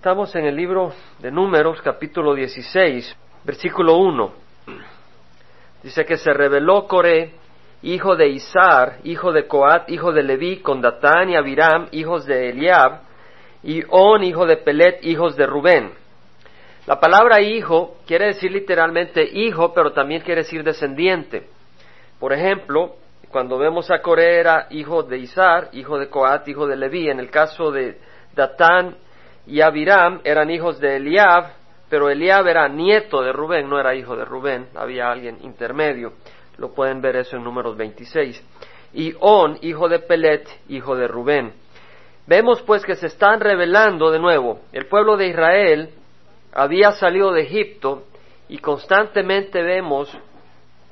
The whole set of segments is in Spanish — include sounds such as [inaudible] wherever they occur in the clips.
Estamos en el libro de Números, capítulo 16, versículo 1. Dice que se reveló Coré, hijo de Isar, hijo de Coat, hijo de Leví, con Datán y Abiram, hijos de Eliab, y On, hijo de Pelet, hijos de Rubén. La palabra hijo quiere decir literalmente hijo, pero también quiere decir descendiente. Por ejemplo, cuando vemos a Coré era hijo de Isar, hijo de Coat, hijo de Leví. En el caso de Datán y Abiram eran hijos de Eliab, pero Eliab era nieto de Rubén, no era hijo de Rubén, había alguien intermedio. Lo pueden ver eso en números 26. Y On, hijo de Pelet, hijo de Rubén. Vemos pues que se están revelando de nuevo. El pueblo de Israel había salido de Egipto y constantemente vemos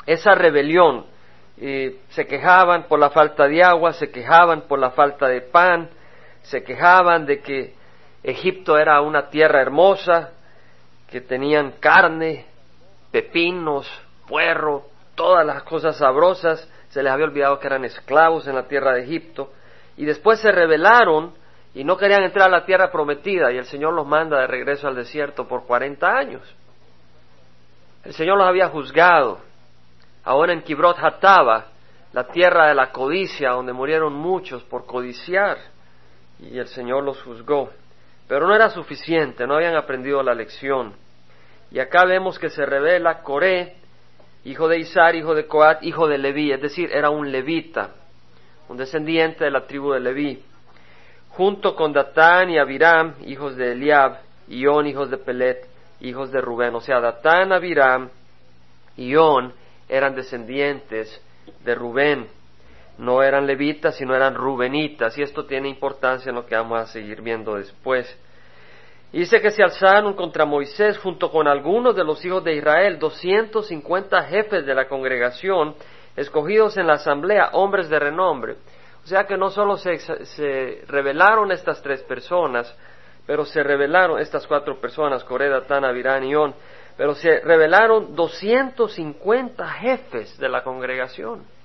esa rebelión. se quejaban por la falta de agua, se quejaban por la falta de pan, se quejaban de que Egipto era una tierra hermosa, que tenían carne, pepinos, puerro, todas las cosas sabrosas, se les había olvidado que eran esclavos en la tierra de Egipto, y después se rebelaron y no querían entrar a la tierra prometida, y el Señor los manda de regreso al desierto por cuarenta años. El Señor los había juzgado. Ahora en Kibrot Hataba, la tierra de la codicia, donde murieron muchos por codiciar, y el Señor los juzgó. Pero no era suficiente, no habían aprendido la lección. Y acá vemos que se revela Coré, hijo de Isar, hijo de Coat, hijo de Leví, es decir, era un levita, un descendiente de la tribu de Leví, junto con Datán y Abiram, hijos de Eliab, y hijos de Pelet, hijos de Rubén. O sea, Datán, Abiram y On eran descendientes de Rubén no eran levitas, sino eran rubenitas, y esto tiene importancia en lo que vamos a seguir viendo después. Dice que se alzaron contra Moisés junto con algunos de los hijos de Israel, 250 jefes de la congregación, escogidos en la asamblea, hombres de renombre. O sea que no solo se, se revelaron estas tres personas, pero se revelaron estas cuatro personas, Coré, Datán, Abirán y On, pero se revelaron 250 jefes de la congregación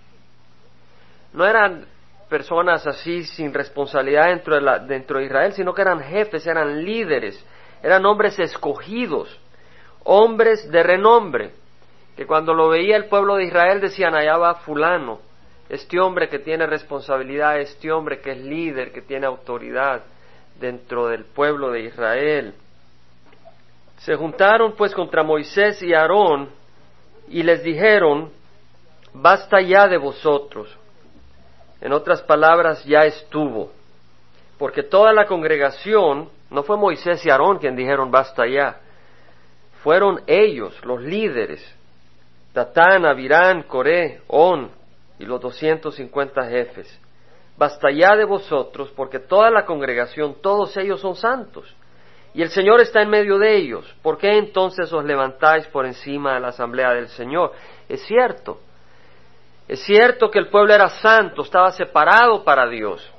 no eran personas así sin responsabilidad dentro de, la, dentro de Israel, sino que eran jefes, eran líderes, eran hombres escogidos, hombres de renombre, que cuando lo veía el pueblo de Israel decían, allá va fulano, este hombre que tiene responsabilidad, este hombre que es líder, que tiene autoridad dentro del pueblo de Israel. Se juntaron pues contra Moisés y Aarón y les dijeron, basta ya de vosotros, en otras palabras, ya estuvo. Porque toda la congregación, no fue Moisés y Aarón quien dijeron basta ya, fueron ellos, los líderes, Datán, Abirán, Coré, On y los 250 jefes. Basta ya de vosotros, porque toda la congregación, todos ellos son santos. Y el Señor está en medio de ellos. ¿Por qué entonces os levantáis por encima de la asamblea del Señor? Es cierto, es cierto que el pueblo era santo, estaba separado para Dios.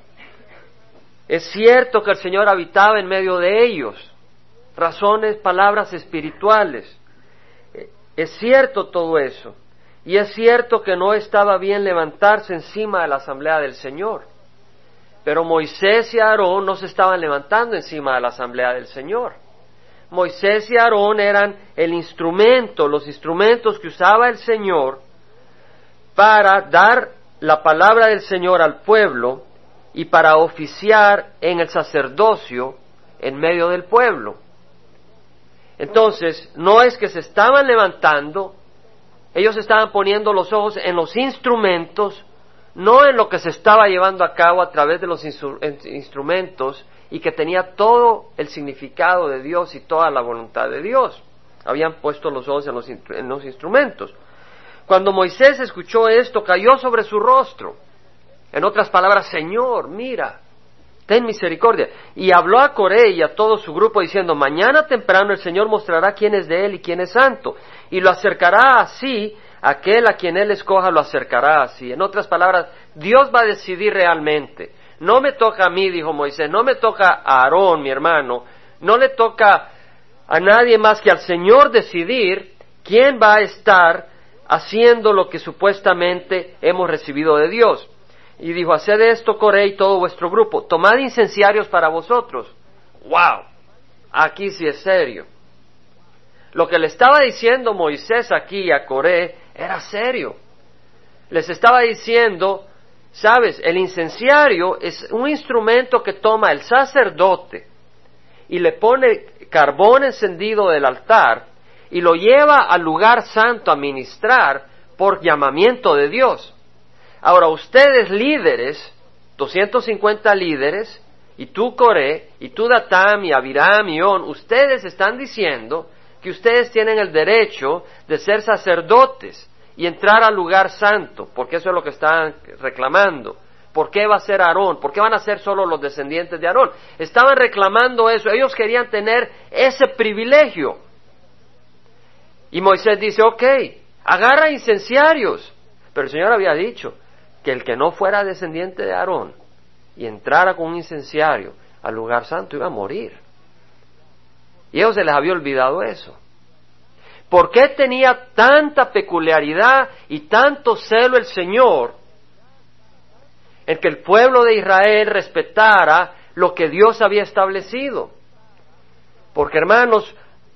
Es cierto que el Señor habitaba en medio de ellos. Razones, palabras espirituales. Es cierto todo eso. Y es cierto que no estaba bien levantarse encima de la asamblea del Señor. Pero Moisés y Aarón no se estaban levantando encima de la asamblea del Señor. Moisés y Aarón eran el instrumento, los instrumentos que usaba el Señor para dar la palabra del Señor al pueblo y para oficiar en el sacerdocio en medio del pueblo. Entonces, no es que se estaban levantando, ellos estaban poniendo los ojos en los instrumentos, no en lo que se estaba llevando a cabo a través de los instrumentos y que tenía todo el significado de Dios y toda la voluntad de Dios. Habían puesto los ojos en los, en los instrumentos. Cuando Moisés escuchó esto, cayó sobre su rostro. En otras palabras, Señor, mira, ten misericordia. Y habló a Coré y a todo su grupo diciendo, mañana temprano el Señor mostrará quién es de él y quién es santo. Y lo acercará así, aquel a quien él escoja lo acercará así. En otras palabras, Dios va a decidir realmente. No me toca a mí, dijo Moisés, no me toca a Aarón, mi hermano, no le toca a nadie más que al Señor decidir quién va a estar haciendo lo que supuestamente hemos recibido de Dios. Y dijo, haced esto, Coré y todo vuestro grupo, tomad incenciarios para vosotros. ¡Wow! aquí sí es serio. Lo que le estaba diciendo Moisés aquí a Coré era serio. Les estaba diciendo, sabes, el incenciario es un instrumento que toma el sacerdote y le pone carbón encendido del altar y lo lleva al lugar santo a ministrar por llamamiento de Dios. Ahora, ustedes líderes, 250 líderes, y tú Coré, y tú Datam, y Abiram, y On, ustedes están diciendo que ustedes tienen el derecho de ser sacerdotes y entrar al lugar santo, porque eso es lo que están reclamando. ¿Por qué va a ser Aarón? ¿Por qué van a ser solo los descendientes de Aarón? Estaban reclamando eso, ellos querían tener ese privilegio. Y Moisés dice, ok, agarra incenciarios. Pero el Señor había dicho que el que no fuera descendiente de Aarón y entrara con un incenciario al lugar santo iba a morir. Y ellos se les había olvidado eso. ¿Por qué tenía tanta peculiaridad y tanto celo el Señor en que el pueblo de Israel respetara lo que Dios había establecido? Porque hermanos,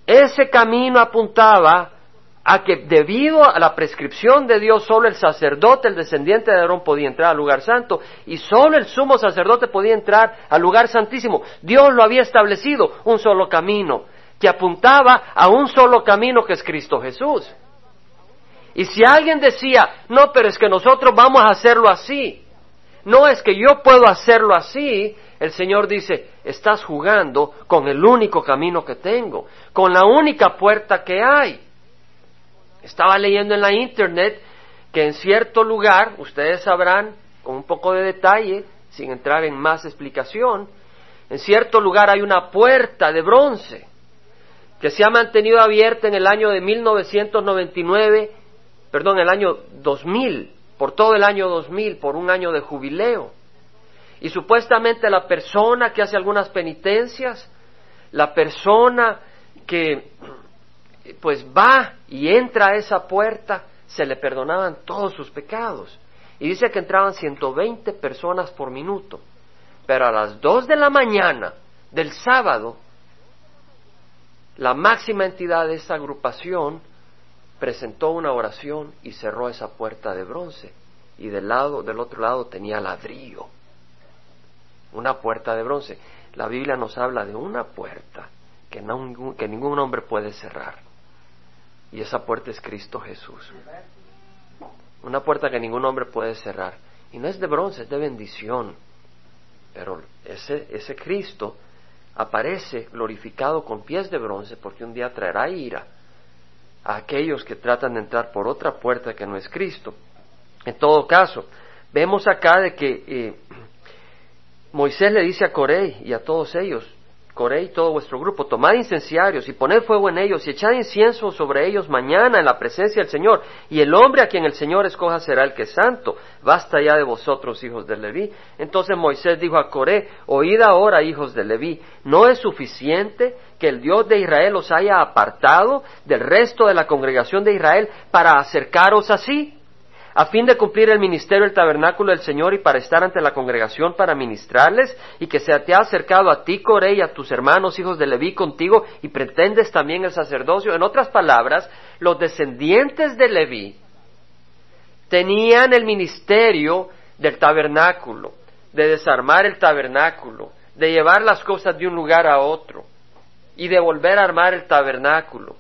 ese camino apuntaba a que debido a la prescripción de Dios solo el sacerdote, el descendiente de Aarón podía entrar al lugar santo y solo el sumo sacerdote podía entrar al lugar santísimo. Dios lo había establecido, un solo camino, que apuntaba a un solo camino que es Cristo Jesús. Y si alguien decía, no, pero es que nosotros vamos a hacerlo así, no es que yo puedo hacerlo así, el Señor dice, estás jugando con el único camino que tengo, con la única puerta que hay. Estaba leyendo en la internet que en cierto lugar, ustedes sabrán con un poco de detalle, sin entrar en más explicación, en cierto lugar hay una puerta de bronce que se ha mantenido abierta en el año de 1999, perdón, el año 2000, por todo el año 2000, por un año de jubileo. Y supuestamente la persona que hace algunas penitencias, la persona que pues va y entra a esa puerta, se le perdonaban todos sus pecados. Y dice que entraban 120 personas por minuto. Pero a las 2 de la mañana del sábado, la máxima entidad de esa agrupación presentó una oración y cerró esa puerta de bronce. Y del lado, del otro lado tenía ladrillo. Una puerta de bronce. La Biblia nos habla de una puerta que, ningún hombre puede cerrar. Y esa puerta es Cristo Jesús. Una puerta que ningún hombre puede cerrar. Y no es de bronce, es de bendición. Pero ese, ese Cristo aparece glorificado con pies de bronce porque un día traerá ira a aquellos que tratan de entrar por otra puerta que no es Cristo. En todo caso, vemos acá de que eh, Moisés le dice a Corey y a todos ellos, Coré y todo vuestro grupo, tomad incenciarios y poned fuego en ellos y echad incienso sobre ellos mañana en la presencia del Señor. Y el hombre a quien el Señor escoja será el que es santo. Basta ya de vosotros, hijos de Leví. Entonces Moisés dijo a Coré, oíd ahora, hijos de Leví, ¿no es suficiente que el Dios de Israel os haya apartado del resto de la congregación de Israel para acercaros así? A fin de cumplir el ministerio del tabernáculo del Señor y para estar ante la congregación para ministrarles, y que se te ha acercado a ti, Coré, y a tus hermanos, hijos de Leví, contigo, y pretendes también el sacerdocio. En otras palabras, los descendientes de Leví tenían el ministerio del tabernáculo, de desarmar el tabernáculo, de llevar las cosas de un lugar a otro, y de volver a armar el tabernáculo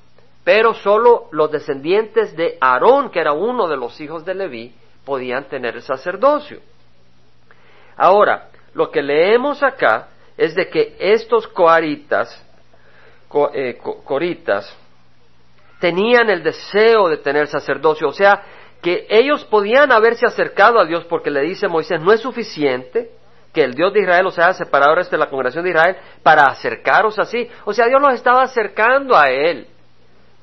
pero solo los descendientes de Aarón, que era uno de los hijos de Leví, podían tener el sacerdocio. Ahora, lo que leemos acá es de que estos coaritas, eh, coritas, tenían el deseo de tener sacerdocio, o sea, que ellos podían haberse acercado a Dios porque le dice Moisés, no es suficiente que el Dios de Israel os haya separado de la congregación de Israel para acercaros así. O sea, Dios los estaba acercando a Él.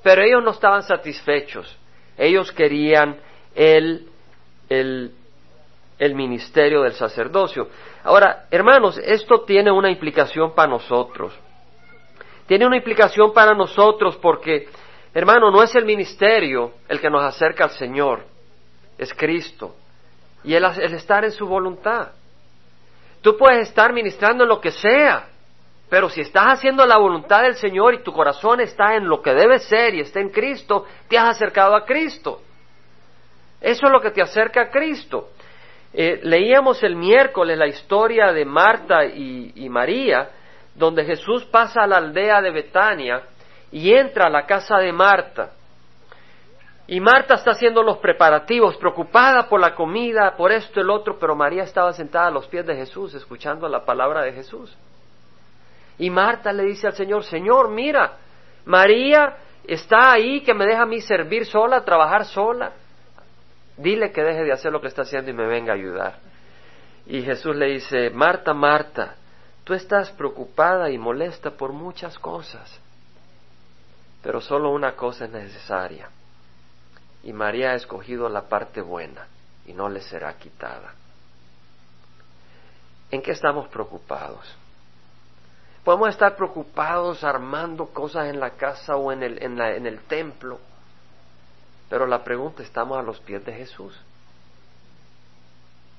Pero ellos no estaban satisfechos. Ellos querían el, el, el ministerio del sacerdocio. Ahora, hermanos, esto tiene una implicación para nosotros. Tiene una implicación para nosotros porque, hermano, no es el ministerio el que nos acerca al Señor, es Cristo. Y el, el estar en su voluntad. Tú puedes estar ministrando en lo que sea, Pero si estás haciendo la voluntad del Señor y tu corazón está en lo que debe ser y está en Cristo, te has acercado a Cristo. Eso es lo que te acerca a Cristo. Eh, leíamos el miércoles la historia de Marta y, y María, donde Jesús pasa a la aldea de Betania y entra a la casa de Marta. Y Marta está haciendo los preparativos, preocupada por la comida, por esto y el otro, pero María estaba sentada a los pies de Jesús, escuchando la palabra de Jesús. Y Marta le dice al Señor, Señor, mira, María está ahí que me deja a mí servir sola, trabajar sola. Dile que deje de hacer lo que está haciendo y me venga a ayudar. Y Jesús le dice, Marta, Marta, tú estás preocupada y molesta por muchas cosas, pero solo una cosa es necesaria. Y María ha escogido la parte buena y no le será quitada. ¿En qué estamos preocupados? Podemos estar preocupados armando cosas en la casa o en el, en, la, en el templo, pero la pregunta, ¿estamos a los pies de Jesús?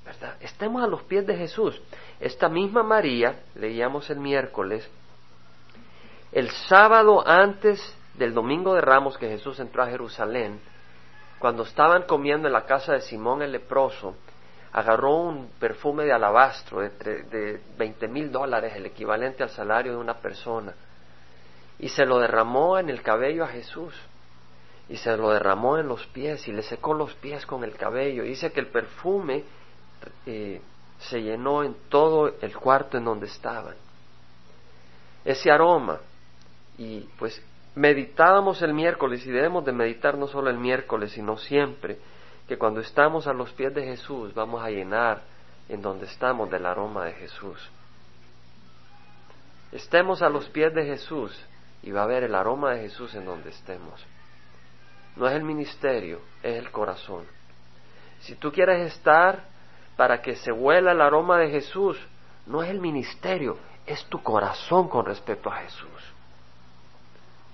¿Verdad? Estemos a los pies de Jesús. Esta misma María, leíamos el miércoles, el sábado antes del domingo de Ramos que Jesús entró a Jerusalén, cuando estaban comiendo en la casa de Simón el leproso, agarró un perfume de alabastro de, de 20 mil dólares, el equivalente al salario de una persona, y se lo derramó en el cabello a Jesús, y se lo derramó en los pies, y le secó los pies con el cabello. dice que el perfume eh, se llenó en todo el cuarto en donde estaban. Ese aroma, y pues meditábamos el miércoles, y debemos de meditar no solo el miércoles, sino siempre, que cuando estamos a los pies de Jesús vamos a llenar en donde estamos del aroma de Jesús. Estemos a los pies de Jesús y va a haber el aroma de Jesús en donde estemos. No es el ministerio, es el corazón. Si tú quieres estar para que se huela el aroma de Jesús, no es el ministerio, es tu corazón con respecto a Jesús.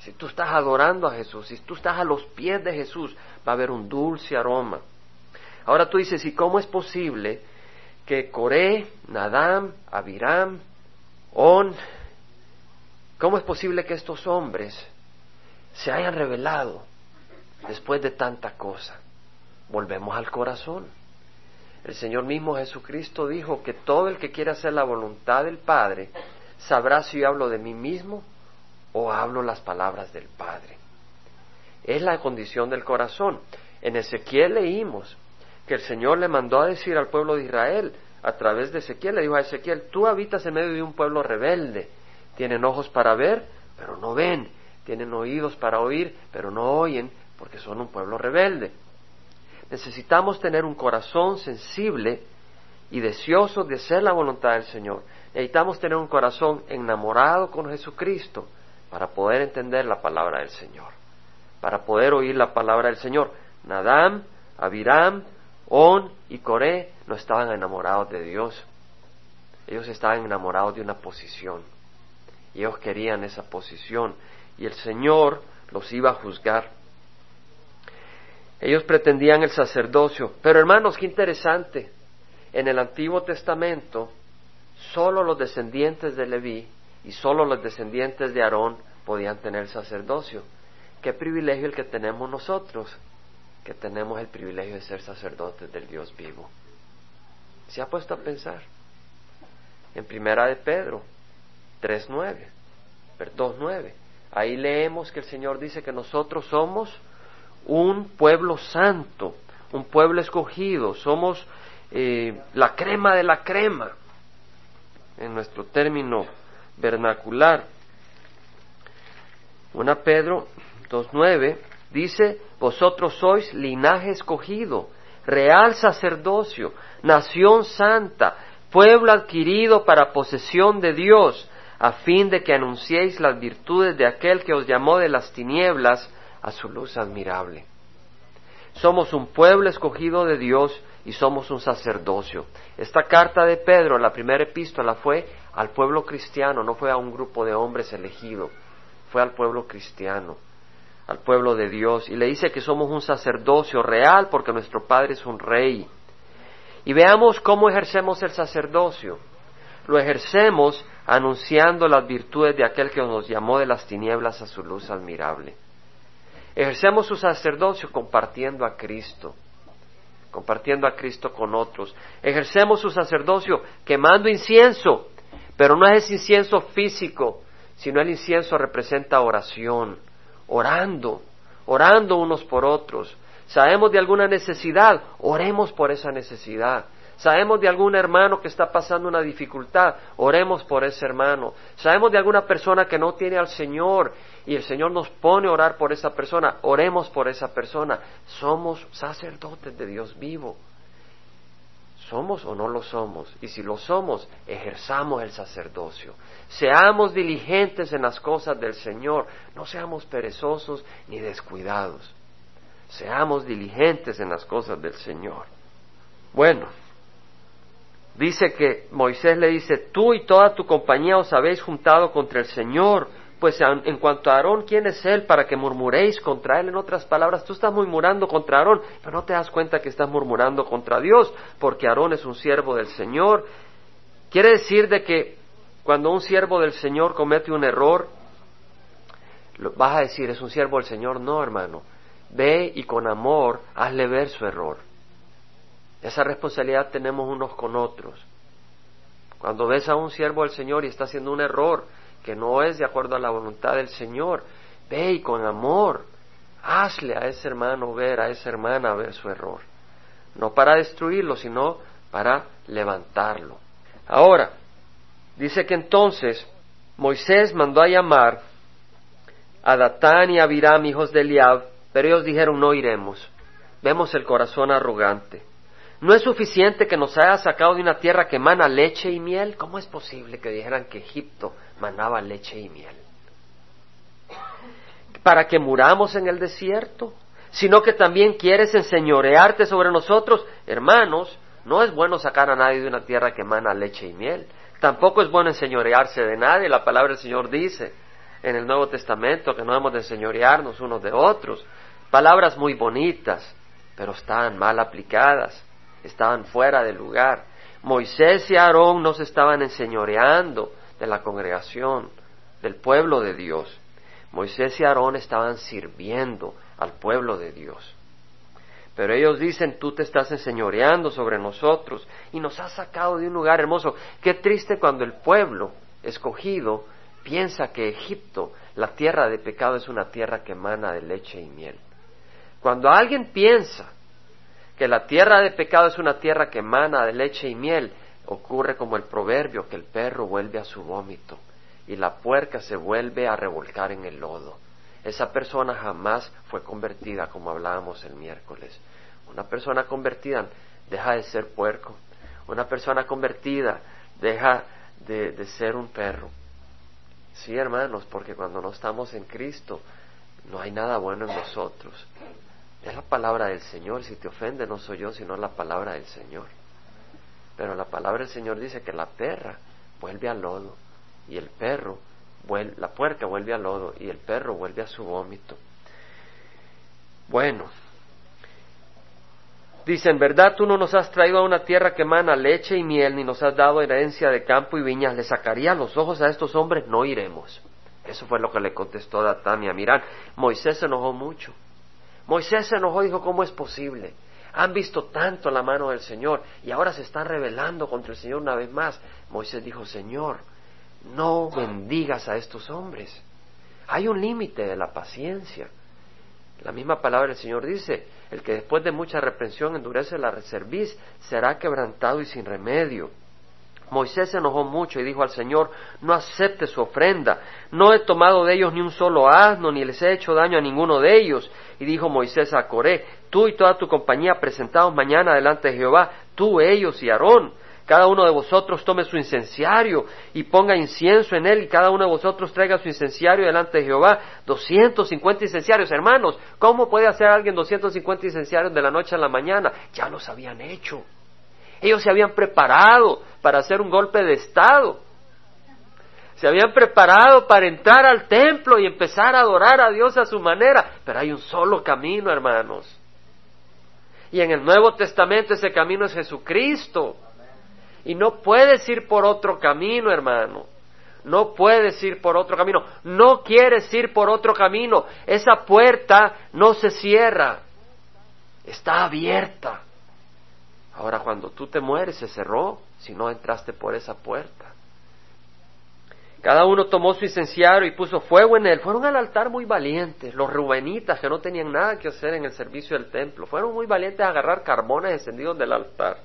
Si tú estás adorando a Jesús, si tú estás a los pies de Jesús, va a haber un dulce aroma. Ahora tú dices, ¿y cómo es posible que Coré, Nadam, Abiram, On, cómo es posible que estos hombres se hayan revelado después de tanta cosa? Volvemos al corazón. El Señor mismo Jesucristo dijo que todo el que quiere hacer la voluntad del Padre sabrá si yo hablo de mí mismo o hablo las palabras del Padre. Es la condición del corazón. En Ezequiel leímos que el Señor le mandó a decir al pueblo de Israel, a través de Ezequiel, le dijo a Ezequiel, tú habitas en medio de un pueblo rebelde, tienen ojos para ver, pero no ven, tienen oídos para oír, pero no oyen, porque son un pueblo rebelde. Necesitamos tener un corazón sensible y deseoso de hacer la voluntad del Señor. Necesitamos tener un corazón enamorado con Jesucristo para poder entender la palabra del Señor, para poder oír la palabra del Señor. Nadam, Abiram, On y Coré no estaban enamorados de Dios. Ellos estaban enamorados de una posición. Y ellos querían esa posición. Y el Señor los iba a juzgar. Ellos pretendían el sacerdocio. Pero hermanos, qué interesante. En el Antiguo Testamento, solo los descendientes de Leví y solo los descendientes de Aarón podían tener sacerdocio. Qué privilegio el que tenemos nosotros, que tenemos el privilegio de ser sacerdotes del Dios vivo. ¿Se ha puesto a pensar? En primera de Pedro 3.9, 2.9, ahí leemos que el Señor dice que nosotros somos un pueblo santo, un pueblo escogido, somos eh, la crema de la crema, en nuestro término vernacular. Una Pedro 2.9 dice, vosotros sois linaje escogido, real sacerdocio, nación santa, pueblo adquirido para posesión de Dios, a fin de que anunciéis las virtudes de aquel que os llamó de las tinieblas a su luz admirable. Somos un pueblo escogido de Dios y somos un sacerdocio. Esta carta de Pedro, la primera epístola, fue al pueblo cristiano, no fue a un grupo de hombres elegidos, fue al pueblo cristiano, al pueblo de Dios. Y le dice que somos un sacerdocio real porque nuestro Padre es un rey. Y veamos cómo ejercemos el sacerdocio. Lo ejercemos anunciando las virtudes de aquel que nos llamó de las tinieblas a su luz admirable. Ejercemos su sacerdocio compartiendo a Cristo, compartiendo a Cristo con otros. Ejercemos su sacerdocio quemando incienso, pero no es ese incienso físico, sino el incienso representa oración, orando, orando unos por otros. Sabemos de alguna necesidad, oremos por esa necesidad. Sabemos de algún hermano que está pasando una dificultad, oremos por ese hermano. Sabemos de alguna persona que no tiene al Señor y el Señor nos pone a orar por esa persona, oremos por esa persona. Somos sacerdotes de Dios vivo. ¿Somos o no lo somos? Y si lo somos, ejerzamos el sacerdocio. Seamos diligentes en las cosas del Señor. No seamos perezosos ni descuidados. Seamos diligentes en las cosas del Señor. Bueno, dice que Moisés le dice, tú y toda tu compañía os habéis juntado contra el Señor, pues en cuanto a Aarón, ¿quién es él para que murmuréis contra él? En otras palabras, tú estás murmurando contra Aarón, pero no te das cuenta que estás murmurando contra Dios, porque Aarón es un siervo del Señor. Quiere decir de que cuando un siervo del Señor comete un error, vas a decir, es un siervo del Señor. No, hermano. Ve y con amor hazle ver su error. Esa responsabilidad tenemos unos con otros. Cuando ves a un siervo del Señor y está haciendo un error que no es de acuerdo a la voluntad del Señor, ve y con amor hazle a ese hermano ver, a esa hermana ver su error. No para destruirlo, sino para levantarlo. Ahora, dice que entonces Moisés mandó a llamar a Datán y a Abiram, hijos de Eliab, pero ellos dijeron no iremos. Vemos el corazón arrogante. ¿No es suficiente que nos haya sacado de una tierra que mana leche y miel? ¿Cómo es posible que dijeran que Egipto manaba leche y miel? ¿Para que muramos en el desierto? Sino que también quieres enseñorearte sobre nosotros. Hermanos, no es bueno sacar a nadie de una tierra que mana leche y miel. Tampoco es bueno enseñorearse de nadie. La palabra del Señor dice en el Nuevo Testamento que no hemos de enseñorearnos unos de otros. Palabras muy bonitas, pero están mal aplicadas estaban fuera del lugar. Moisés y Aarón no se estaban enseñoreando de la congregación, del pueblo de Dios. Moisés y Aarón estaban sirviendo al pueblo de Dios. Pero ellos dicen, tú te estás enseñoreando sobre nosotros y nos has sacado de un lugar hermoso. Qué triste cuando el pueblo escogido piensa que Egipto, la tierra de pecado, es una tierra que emana de leche y miel. Cuando alguien piensa que la tierra de pecado es una tierra que emana de leche y miel, ocurre como el proverbio que el perro vuelve a su vómito y la puerca se vuelve a revolcar en el lodo. Esa persona jamás fue convertida como hablábamos el miércoles. Una persona convertida deja de ser puerco. Una persona convertida deja de, de ser un perro. Sí, hermanos, porque cuando no estamos en Cristo, no hay nada bueno en nosotros. Es la palabra del Señor. Si te ofende, no soy yo, sino la palabra del Señor. Pero la palabra del Señor dice que la perra vuelve al lodo y el perro, la puerca vuelve al lodo y el perro vuelve a su vómito. Bueno, dice, en verdad tú no nos has traído a una tierra que emana leche y miel, ni nos has dado herencia de campo y viñas. Le sacaría los ojos a estos hombres, no iremos. Eso fue lo que le contestó Datán y Amirán. Moisés se enojó mucho. Moisés se enojó y dijo, ¿cómo es posible? Han visto tanto la mano del Señor y ahora se están rebelando contra el Señor una vez más. Moisés dijo, Señor, no bendigas a estos hombres. Hay un límite de la paciencia. La misma palabra del Señor dice, el que después de mucha reprensión endurece la reserviz será quebrantado y sin remedio. Moisés se enojó mucho y dijo al Señor, no acepte su ofrenda, no he tomado de ellos ni un solo asno, ni les he hecho daño a ninguno de ellos. Y dijo Moisés a Coré, tú y toda tu compañía presentados mañana delante de Jehová, tú, ellos y Aarón. Cada uno de vosotros tome su incenciario y ponga incienso en él y cada uno de vosotros traiga su incenciario delante de Jehová. Doscientos cincuenta incenciarios, hermanos. ¿Cómo puede hacer alguien doscientos cincuenta incenciarios de la noche a la mañana? Ya los habían hecho. Ellos se habían preparado para hacer un golpe de Estado. Se habían preparado para entrar al templo y empezar a adorar a Dios a su manera. Pero hay un solo camino, hermanos. Y en el Nuevo Testamento ese camino es Jesucristo. Y no puedes ir por otro camino, hermano. no puedes ir por otro camino, no quieres ir por otro camino, esa puerta no se cierra, está abierta. Ahora cuando tú te mueres se cerró si no entraste por esa puerta. Cada uno tomó su incenciario y puso fuego en él. Fueron al altar muy valientes, los rubenitas que no tenían nada que hacer en el servicio del templo. Fueron muy valientes a agarrar carbones encendidos del altar.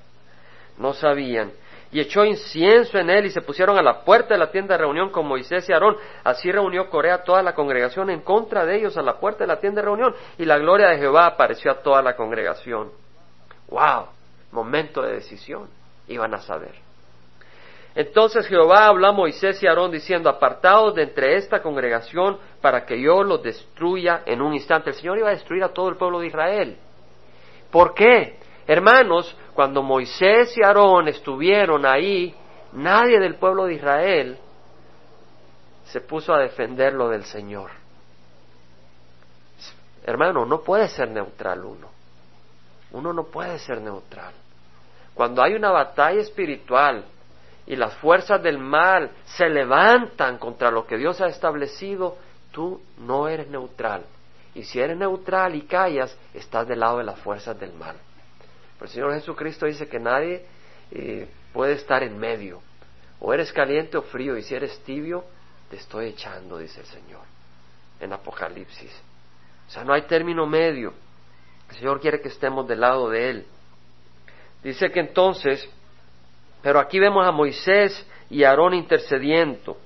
No sabían. Y echó incienso en él y se pusieron a la puerta de la tienda de reunión con Moisés y Aarón. Así reunió Corea toda la congregación en contra de ellos a la puerta de la tienda de reunión. Y la gloria de Jehová apareció a toda la congregación. ¡Wow! Momento de decisión. Iban a saber. Entonces Jehová habló a Moisés y Aarón diciendo, apartaos de entre esta congregación para que yo los destruya en un instante. El Señor iba a destruir a todo el pueblo de Israel. ¿Por qué? Hermanos, cuando Moisés y Aarón estuvieron ahí, nadie del pueblo de Israel se puso a defender lo del Señor. Hermano, no puede ser neutral uno. Uno no puede ser neutral. Cuando hay una batalla espiritual, y las fuerzas del mal se levantan contra lo que Dios ha establecido, tú no eres neutral. Y si eres neutral y callas, estás del lado de las fuerzas del mal. Pero el Señor Jesucristo dice que nadie eh, puede estar en medio. O eres caliente o frío, y si eres tibio, te estoy echando, dice el Señor, en Apocalipsis. O sea, no hay término medio. El Señor quiere que estemos del lado de Él. Dice que entonces pero aquí vemos a Moisés y Aarón intercediendo.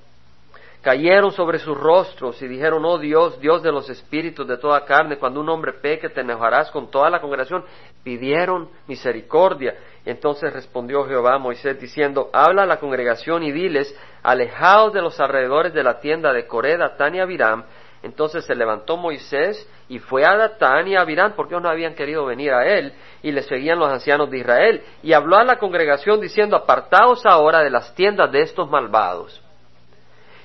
Cayeron sobre sus rostros y dijeron, oh Dios, Dios de los espíritus de toda carne, cuando un hombre peque te enojarás con toda la congregación. Pidieron misericordia. Entonces respondió Jehová a Moisés diciendo, habla a la congregación y diles, alejaos de los alrededores de la tienda de Coré, Datán y Abiram, entonces se levantó Moisés y fue a Datán y a Abirán porque ellos no habían querido venir a él y le seguían los ancianos de Israel y habló a la congregación diciendo apartaos ahora de las tiendas de estos malvados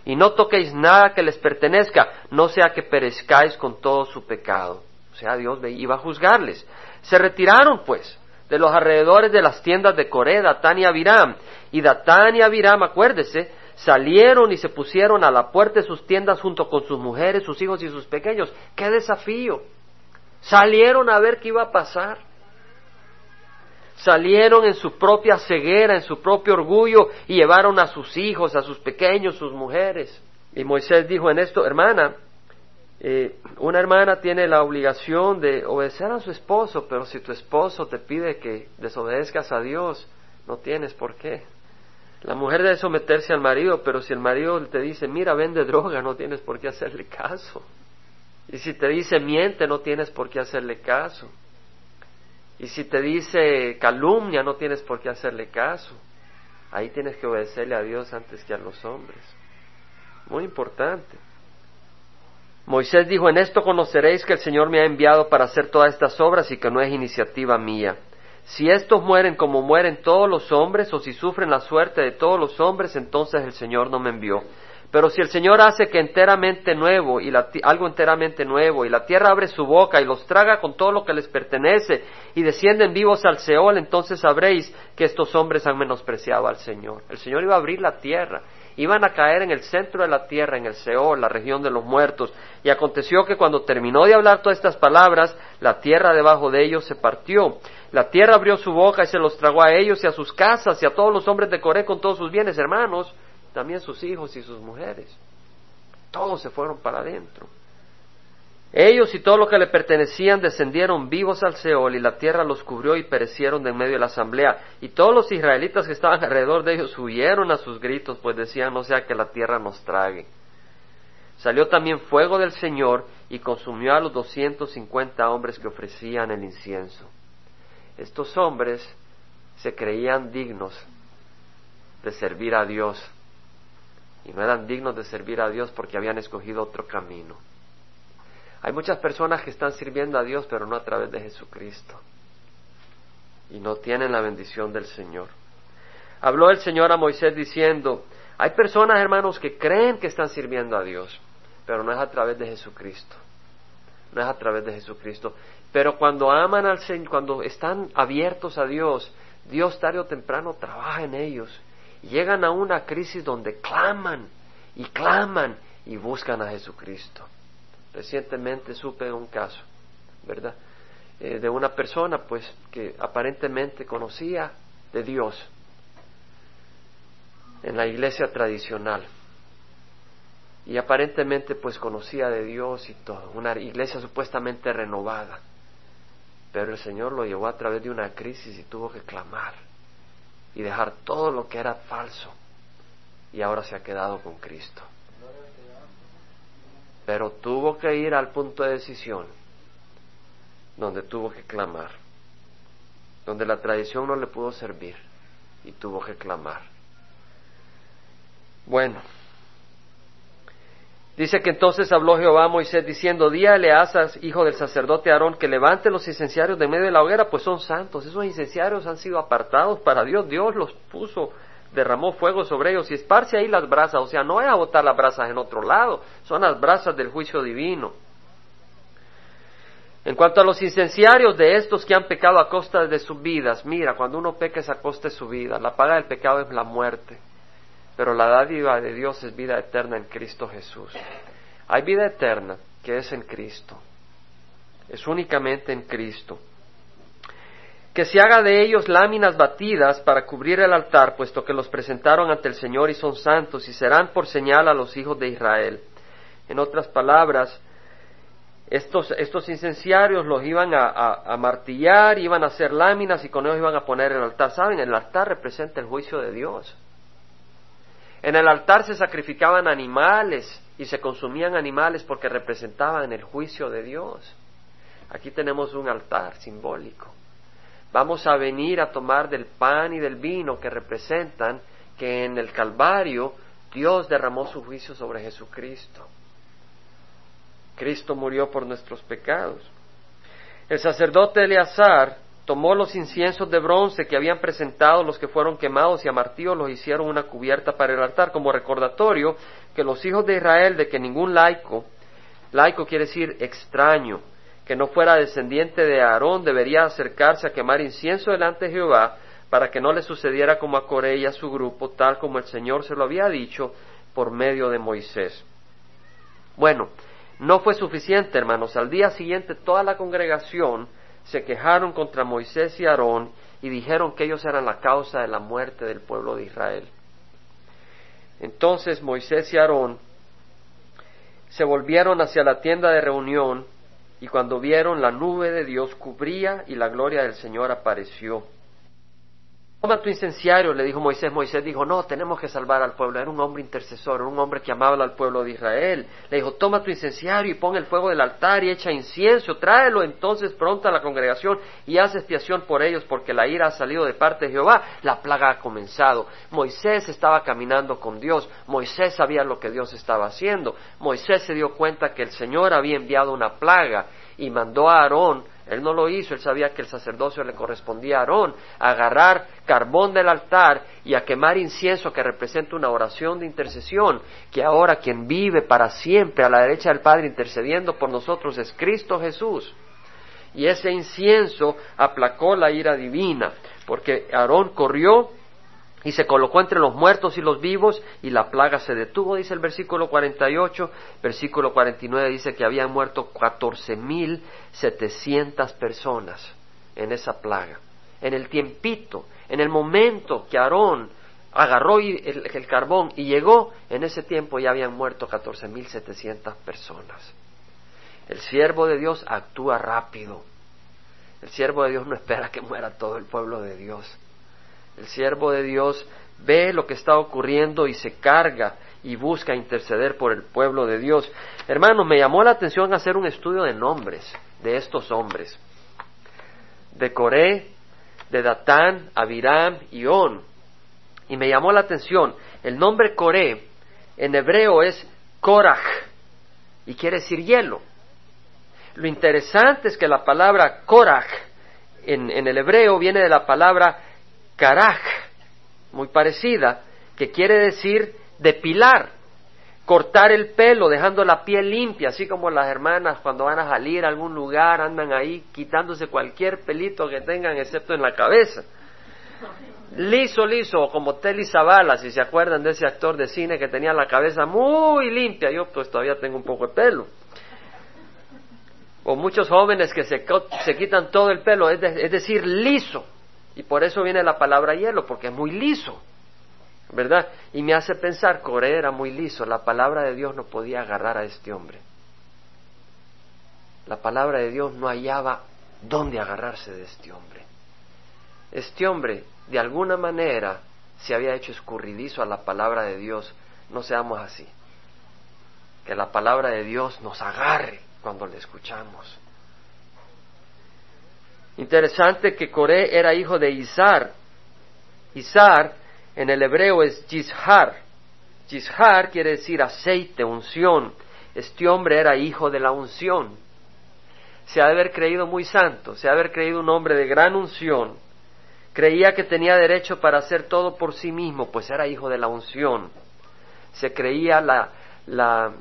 y no toquéis nada que les pertenezca, no sea que perezcáis con todo su pecado. O sea, Dios iba a juzgarles. Se retiraron pues de los alrededores de las tiendas de Coré, Datán y Abiram. Y Datán y Abiram, acuérdese, salieron y se pusieron a la puerta de sus tiendas junto con sus mujeres, sus hijos y sus pequeños. ¡Qué desafío! Salieron a ver qué iba a pasar. Salieron en su propia ceguera, en su propio orgullo y llevaron a sus hijos, a sus pequeños, sus mujeres. Y Moisés dijo en esto, hermana, eh, una hermana tiene la obligación de obedecer a su esposo, pero si tu esposo te pide que desobedezcas a Dios, no tienes por qué. La mujer debe someterse al marido, pero si el marido te dice, mira, vende droga, no tienes por qué hacerle caso. Y si te dice, miente, no tienes por qué hacerle caso. Y si te dice calumnia, no tienes por qué hacerle caso. Ahí tienes que obedecerle a Dios antes que a los hombres. Muy importante. Moisés dijo, en esto conoceréis que el Señor me ha enviado para hacer todas estas obras y que no es iniciativa mía. Si estos mueren como mueren todos los hombres, o si sufren la suerte de todos los hombres, entonces el Señor no me envió. Pero si el Señor hace que enteramente nuevo y algo enteramente nuevo y la tierra abre su boca y los traga con todo lo que les pertenece y descienden vivos al Seol, entonces sabréis que estos hombres han menospreciado al Señor. El Señor iba a abrir la tierra, iban a caer en el centro de la tierra, en el Seol, la región de los muertos. Y aconteció que cuando terminó de hablar todas estas palabras, la tierra debajo de ellos se partió la tierra abrió su boca y se los tragó a ellos y a sus casas y a todos los hombres de Coré con todos sus bienes, hermanos, también sus hijos y sus mujeres. Todos se fueron para adentro. Ellos y todo lo que le pertenecían descendieron vivos al Seol y la tierra los cubrió y perecieron de en medio de la asamblea. Y todos los israelitas que estaban alrededor de ellos huyeron a sus gritos, pues decían, no sea que la tierra nos trague. Salió también fuego del Señor y consumió a los doscientos cincuenta hombres que ofrecían el incienso. Estos hombres se creían dignos de servir a Dios y no eran dignos de servir a Dios porque habían escogido otro camino. Hay muchas personas que están sirviendo a Dios pero no a través de Jesucristo y no tienen la bendición del Señor. Habló el Señor a Moisés diciendo, hay personas, hermanos, que creen que están sirviendo a Dios, pero no es a través de Jesucristo. No es a través de Jesucristo. Pero cuando aman al Señor, cuando están abiertos a Dios, Dios tarde o temprano trabaja en ellos. llegan a una crisis donde claman y claman y buscan a Jesucristo. Recientemente supe un caso, ¿verdad? Eh, de una persona pues que aparentemente conocía de Dios en la iglesia tradicional y aparentemente pues conocía de Dios y todo, una iglesia supuestamente renovada, pero el Señor lo llevó a través de una crisis y tuvo que clamar y dejar todo lo que era falso y ahora se ha quedado con Cristo. Pero tuvo que ir al punto de decisión donde tuvo que clamar, donde la tradición no le pudo servir y tuvo que clamar. Bueno, dice que entonces habló Jehová a Moisés diciendo, díale a Asas, hijo del sacerdote Aarón, que levante los incenciarios de medio de la hoguera, pues son santos. Esos incenciarios han sido apartados para Dios. Dios los puso, derramó fuego sobre ellos y esparce ahí las brasas. O sea, no es a botar las brasas en otro lado, son las brasas del juicio divino. En cuanto a los incenciarios de estos que han pecado a costa de sus vidas, mira, cuando uno peca es a costa de su vida, la paga del pecado es la muerte, pero la dádiva de Dios es vida eterna en Cristo Jesús. Hay vida eterna que es en Cristo, es únicamente en Cristo. Que se haga de ellos láminas batidas para cubrir el altar, puesto que los presentaron ante el Señor y son santos y serán por señal a los hijos de Israel. En otras palabras, estos, estos incenciarios los iban a, a, martillar, iban a hacer láminas y con ellos iban a poner el altar. ¿Saben? El altar representa el juicio de Dios. En el altar se sacrificaban animales y se consumían animales porque representaban el juicio de Dios. Aquí tenemos un altar simbólico. Vamos a venir a tomar del pan y del vino que representan que en el Calvario Dios derramó su juicio sobre Jesucristo. Cristo murió por nuestros pecados. El sacerdote Eleazar tomó los inciensos de bronce que habían presentado los que fueron quemados y a los hicieron una cubierta para el altar como recordatorio que los hijos de Israel de que ningún laico, laico quiere decir extraño, que no fuera descendiente de Aarón debería acercarse a quemar incienso delante de Jehová para que no le sucediera como a Coré y a su grupo, tal como el Señor se lo había dicho por medio de Moisés. Bueno, no fue suficiente, hermanos. Al día siguiente toda la congregación se quejaron contra Moisés y Aarón y dijeron que ellos eran la causa de la muerte del pueblo de Israel. Entonces Moisés y Aarón se volvieron hacia la tienda de reunión y cuando vieron la nube de Dios cubría y la gloria del Señor apareció. Toma tu incenciario, le dijo Moisés. Moisés dijo, no, tenemos que salvar al pueblo. Era un hombre intercesor, un hombre que amaba al pueblo de Israel. Le dijo, toma tu incenciario y pon el fuego del altar y echa incienso. Tráelo entonces pronto a la congregación y haz expiación por ellos, porque la ira ha salido de parte de Jehová. La plaga ha comenzado. Moisés estaba caminando con Dios. Moisés sabía lo que Dios estaba haciendo. Moisés se dio cuenta que el Señor había enviado una plaga y mandó a Aarón él no lo hizo, él sabía que el sacerdocio le correspondía a Aarón, agarrar carbón del altar y a quemar incienso que representa una oración de intercesión, que ahora quien vive para siempre a la derecha del Padre intercediendo por nosotros es Cristo Jesús. Y ese incienso aplacó la ira divina, porque Aarón corrió y se colocó entre los muertos y los vivos y la plaga se detuvo, dice el versículo 48. Versículo 49 dice que habían muerto catorce mil setecientas personas en esa plaga. En el tiempito, en el momento que Aarón agarró el, el carbón y llegó, en ese tiempo ya habían muerto catorce mil setecientas personas. El siervo de Dios actúa rápido. El siervo de Dios no espera que muera todo el pueblo de Dios el siervo de Dios ve lo que está ocurriendo y se carga y busca interceder por el pueblo de Dios. Hermano, me llamó la atención hacer un estudio de nombres de estos hombres. De Coré, de Datán, Abiram y On. Y me llamó la atención, el nombre Coré en hebreo es Korach y quiere decir hielo. Lo interesante es que la palabra Korach en, en el hebreo viene de la palabra karaj, muy parecida, que quiere decir depilar, cortar el pelo, dejando la piel limpia, así como las hermanas cuando van a salir a algún lugar andan ahí quitándose cualquier pelito que tengan excepto en la cabeza. liso, liso, como Telly Zavala, si se acuerdan de ese actor de cine que tenía la cabeza muy limpia, yo pues todavía tengo un poco de pelo. O muchos jóvenes que se, se quitan todo el pelo, es, es decir, liso. Y por eso viene la palabra hielo, porque es muy liso. ¿Verdad? Y me hace pensar, Coré era muy liso, la palabra de Dios no podía agarrar a este hombre. La palabra de Dios no hallaba dónde agarrarse de este hombre. Este hombre, de alguna manera, se había hecho escurridizo a la palabra de Dios. No seamos así. Que la palabra de Dios nos agarre cuando le escuchamos. Interesante que Coré era hijo de Izar. Izar en el hebreo es Yishar. Yishar quiere decir aceite, unción. Este hombre era hijo de la unción. Se ha de haber creído muy santo, se ha de haber creído un hombre de gran unción. Creía que tenía derecho para hacer todo por sí mismo, pues era hijo de la unción. Se creía la, la,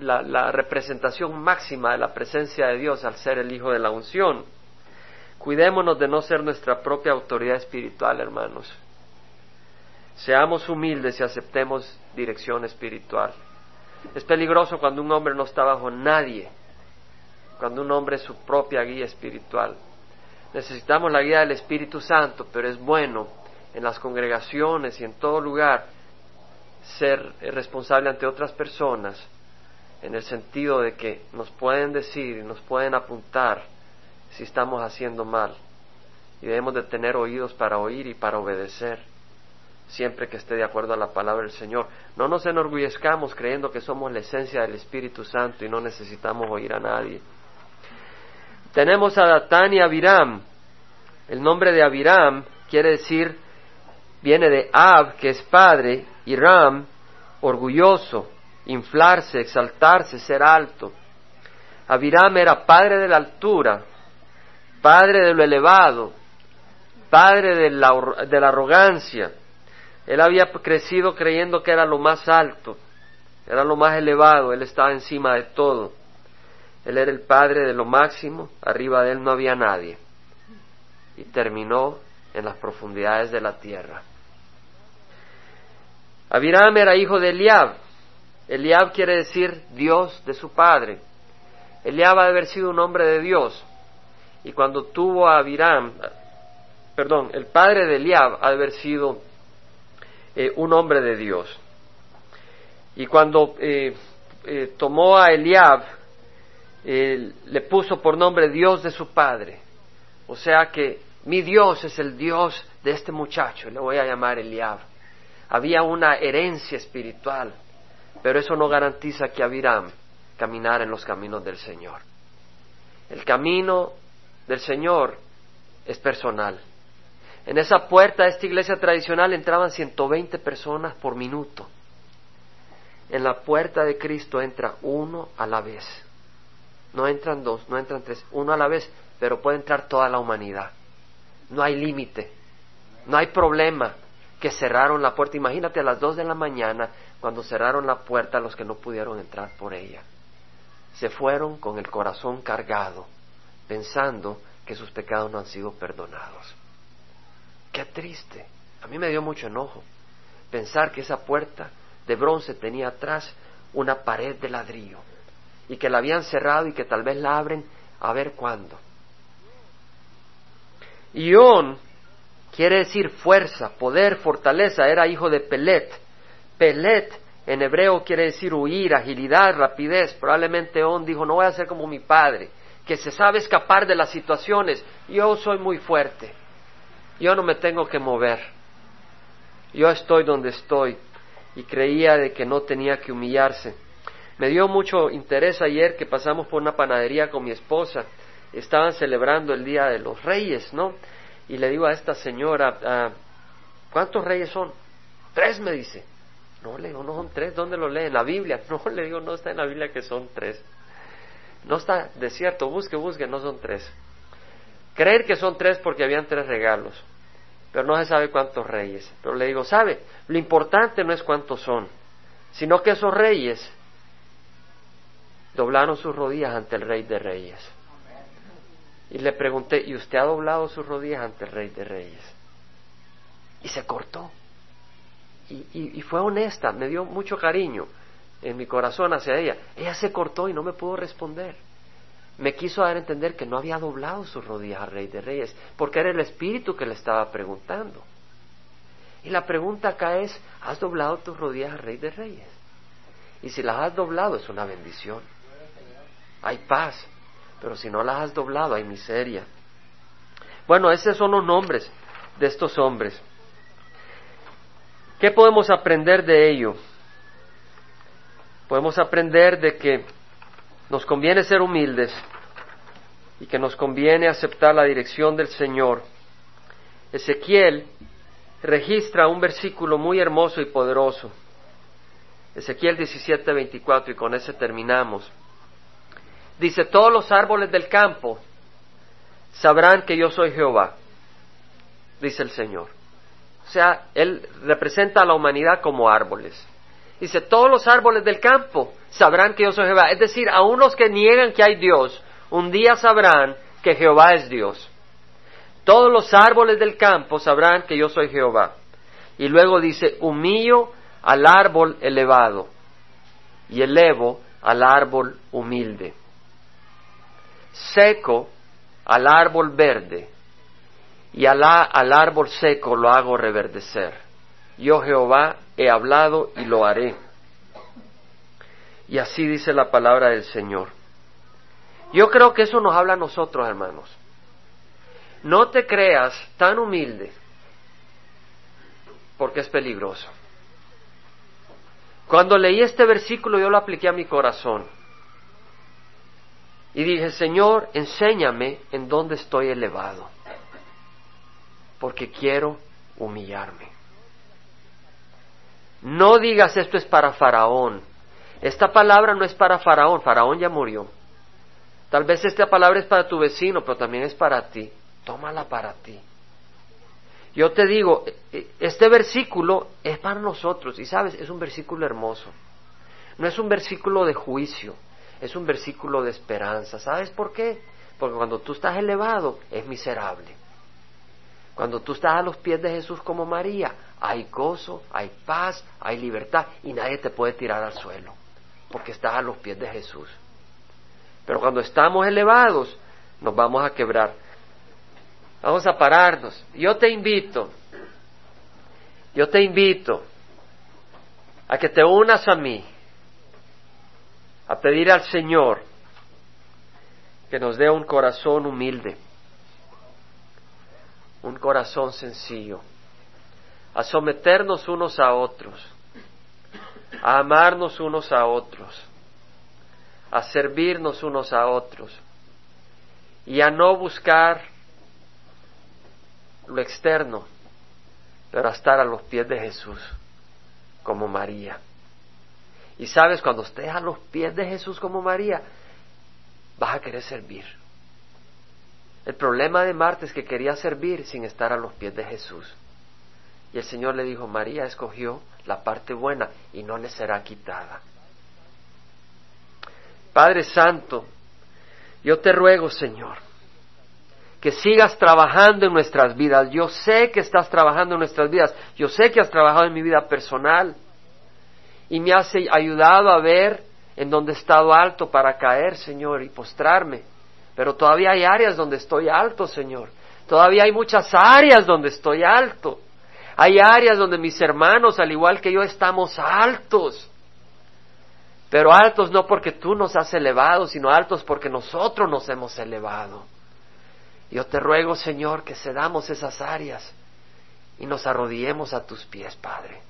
la, la representación máxima de la presencia de Dios al ser el hijo de la unción. Cuidémonos de no ser nuestra propia autoridad espiritual, hermanos. Seamos humildes y aceptemos dirección espiritual. Es peligroso cuando un hombre no está bajo nadie, cuando un hombre es su propia guía espiritual. Necesitamos la guía del Espíritu Santo, pero es bueno en las congregaciones y en todo lugar ser responsable ante otras personas en el sentido de que nos pueden decir y nos pueden apuntar si estamos haciendo mal y debemos de tener oídos para oír y para obedecer siempre que esté de acuerdo a la palabra del Señor. No nos enorgullezcamos creyendo que somos la esencia del Espíritu Santo y no necesitamos oír a nadie. Tenemos a Datán y Abiram. El nombre de Abiram quiere decir, viene de Ab, que es padre, y Ram, orgulloso, inflarse, exaltarse, ser alto. Abiram era padre de la altura, padre de lo elevado, padre de la, de la arrogancia, él había crecido creyendo que era lo más alto, era lo más elevado, él estaba encima de todo. Él era el padre de lo máximo, arriba de él no había nadie. Y terminó en las profundidades de la tierra. Abiram era hijo de Eliab. Eliab quiere decir Dios de su padre. Eliab ha de haber sido un hombre de Dios. Y cuando tuvo a Abiram, perdón, el padre de Eliab ha haber sido eh, un hombre de Dios. Y cuando eh, eh, tomó a Eliab, le puso por nombre Dios de su padre. O sea que mi Dios es el Dios de este muchacho, le voy a llamar Eliab. Había una herencia espiritual, pero eso no garantiza que Abiram caminara en los caminos del Señor. El camino del Señor es personal. En esa puerta de esta iglesia tradicional entraban 120 personas por minuto. En la puerta de Cristo entra uno a la vez. No entran dos, no entran tres, uno a la vez, pero puede entrar toda la humanidad. No hay límite, no hay problema que cerraron la puerta. Imagínate a las dos de la mañana cuando cerraron la puerta los que no pudieron entrar por ella. Se fueron con el corazón cargado, pensando que sus pecados no han sido perdonados. Qué triste. A mí me dio mucho enojo pensar que esa puerta de bronce tenía atrás una pared de ladrillo y que la habían cerrado y que tal vez la abren a ver cuándo. Ión quiere decir fuerza, poder, fortaleza, era hijo de Pelet. Pelet en hebreo quiere decir huir, agilidad, rapidez. Probablemente On dijo, no voy a ser como mi padre, que se sabe escapar de las situaciones. Yo soy muy fuerte. Yo no me tengo que mover. Yo estoy donde estoy y creía de que no tenía que humillarse. Me dio mucho interés ayer que pasamos por una panadería con mi esposa. Estaban celebrando el Día de los Reyes, ¿no? Y le digo a esta señora, ah, ¿cuántos reyes son? Tres, me dice. No, le digo, no son tres. ¿Dónde lo lee? En la Biblia. [laughs] No, le digo, no está en la Biblia que son tres. No está, de cierto, busque, busque, no son tres. Creer que son tres porque habían tres regalos, pero no se sabe cuántos reyes. Pero le digo, ¿sabe? Lo importante no es cuántos son, sino que esos reyes doblaron sus rodillas ante el rey de reyes. Y le pregunté, ¿y usted ha doblado sus rodillas ante el rey de reyes? y se cortó. Y, fue honesta, me dio mucho cariño en mi corazón hacia ella. Ella se cortó y no me pudo responder. Me quiso dar a entender que no había doblado sus rodillas al Rey de Reyes, porque era el Espíritu que le estaba preguntando. Y la pregunta acá es, ¿has doblado tus rodillas al Rey de Reyes? Y si las has doblado es una bendición. Hay paz, pero si no las has doblado hay miseria. Bueno, esos son los nombres de estos hombres. ¿Qué podemos aprender de ello? Podemos aprender de que nos conviene ser humildes y que nos conviene aceptar la dirección del Señor. Ezequiel registra un versículo muy hermoso y poderoso. Ezequiel 17, 24, y con ese terminamos. Dice, todos los árboles del campo sabrán que yo soy Jehová, dice el Señor. O sea, Él representa a la humanidad como árboles. Dice, todos los árboles del campo sabrán que yo soy Jehová. Es decir, aun los que niegan que hay Dios, un día sabrán que Jehová es Dios. Todos los árboles del campo sabrán que yo soy Jehová. Y luego dice, humillo al árbol elevado y elevo al árbol humilde. Seco al árbol verde y al, árbol seco lo hago reverdecer. Yo Jehová he hablado y lo haré. Y así dice la palabra del Señor. Yo creo que eso nos habla a nosotros, hermanos. No te creas tan humilde porque es peligroso. Cuando leí este versículo yo lo apliqué a mi corazón y dije, Señor, enséñame en dónde estoy elevado porque quiero humillarme. No digas esto es para Faraón. Esta palabra no es para Faraón, Faraón ya murió. Tal vez esta palabra es para tu vecino, pero también es para ti. Tómala para ti. Yo te digo, e, este versículo es para nosotros y sabes, es un versículo hermoso. No es un versículo de juicio, es un versículo de esperanza. ¿Sabes por qué? Porque cuando tú estás elevado es miserable. Cuando tú estás a los pies de Jesús como María, hay gozo, hay paz, hay libertad y nadie te puede tirar al suelo, porque estás a los pies de Jesús. Pero cuando estamos elevados, nos vamos a quebrar. Vamos a pararnos. Yo te invito, yo te invito a que te unas a mí, a pedir al Señor que nos dé un corazón humilde un corazón sencillo, a someternos unos a otros, a amarnos unos a otros, a servirnos unos a otros y a no buscar lo externo, pero a estar a los pies de Jesús, como María. Y sabes, cuando estés a los pies de Jesús como María, vas a querer servir. El problema de Marta es que quería servir sin estar a los pies de Jesús. Y el Señor le dijo, María escogió la parte buena y no le será quitada. Padre Santo, yo te ruego, Señor, que sigas trabajando en nuestras vidas. Yo sé que estás trabajando en nuestras vidas. Yo sé que has trabajado en mi vida personal. Y me has ayudado a ver en donde he estado alto para caer, Señor, y postrarme pero todavía hay áreas donde estoy alto, Señor. Todavía hay muchas áreas donde estoy alto. Hay áreas donde mis hermanos, al igual que yo, estamos altos. Pero altos no porque tú nos has elevado, sino altos porque nosotros nos hemos elevado. Yo te ruego, Señor, que cedamos esas áreas y nos arrodillemos a tus pies, Padre.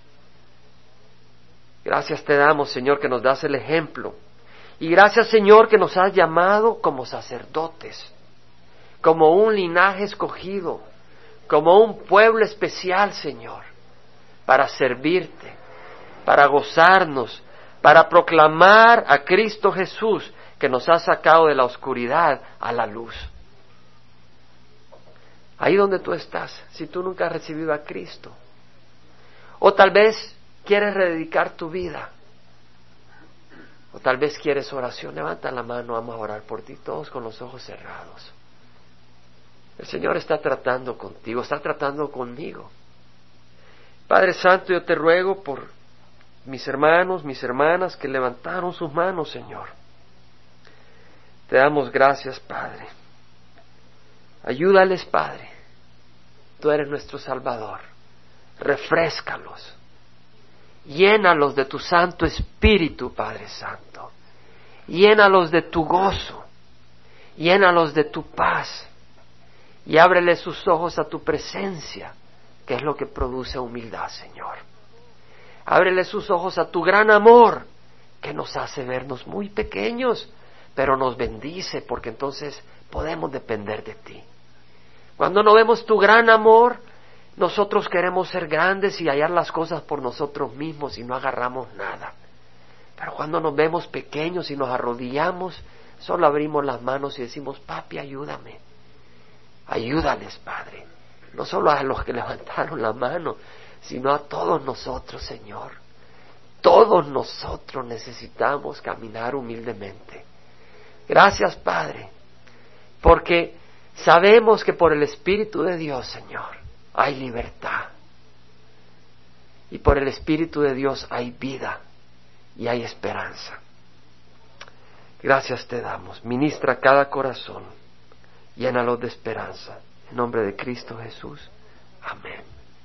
Gracias te damos, Señor, que nos das el ejemplo y gracias Señor que nos has llamado como sacerdotes, como un linaje escogido, como un pueblo especial, Señor, para servirte, para gozarnos, para proclamar a Cristo Jesús que nos ha sacado de la oscuridad a la luz. Ahí donde tú estás, si tú nunca has recibido a Cristo. O tal vez quieres rededicar tu vida o tal vez quieres oración, levanta la mano, vamos a orar por ti, todos con los ojos cerrados. El Señor está tratando contigo, está tratando conmigo. Padre Santo, yo te ruego por mis hermanos, mis hermanas que levantaron sus manos, Señor. Te damos gracias, Padre. Ayúdales, Padre. Tú eres nuestro Salvador. Refrescalos. Llénalos de tu Santo Espíritu, Padre Santo. Llénalos de tu gozo. Llénalos de tu paz. Y ábreles sus ojos a tu presencia, que es lo que produce humildad, Señor. Ábreles sus ojos a tu gran amor, que nos hace vernos muy pequeños, pero nos bendice, porque entonces podemos depender de ti. Cuando no vemos tu gran amor, nosotros queremos ser grandes y hallar las cosas por nosotros mismos y no agarramos nada. Pero cuando nos vemos pequeños y nos arrodillamos, solo abrimos las manos y decimos, papi, ayúdame. Ayúdales, Padre. No solo a los que levantaron la mano, sino a todos nosotros, Señor. Todos nosotros necesitamos caminar humildemente. Gracias, Padre, porque Sabemos que por el Espíritu de Dios, Señor, hay libertad. Y por el Espíritu de Dios hay vida y hay esperanza. Gracias te damos. Ministra cada corazón. Llénalo de esperanza. En nombre de Cristo Jesús. Amén.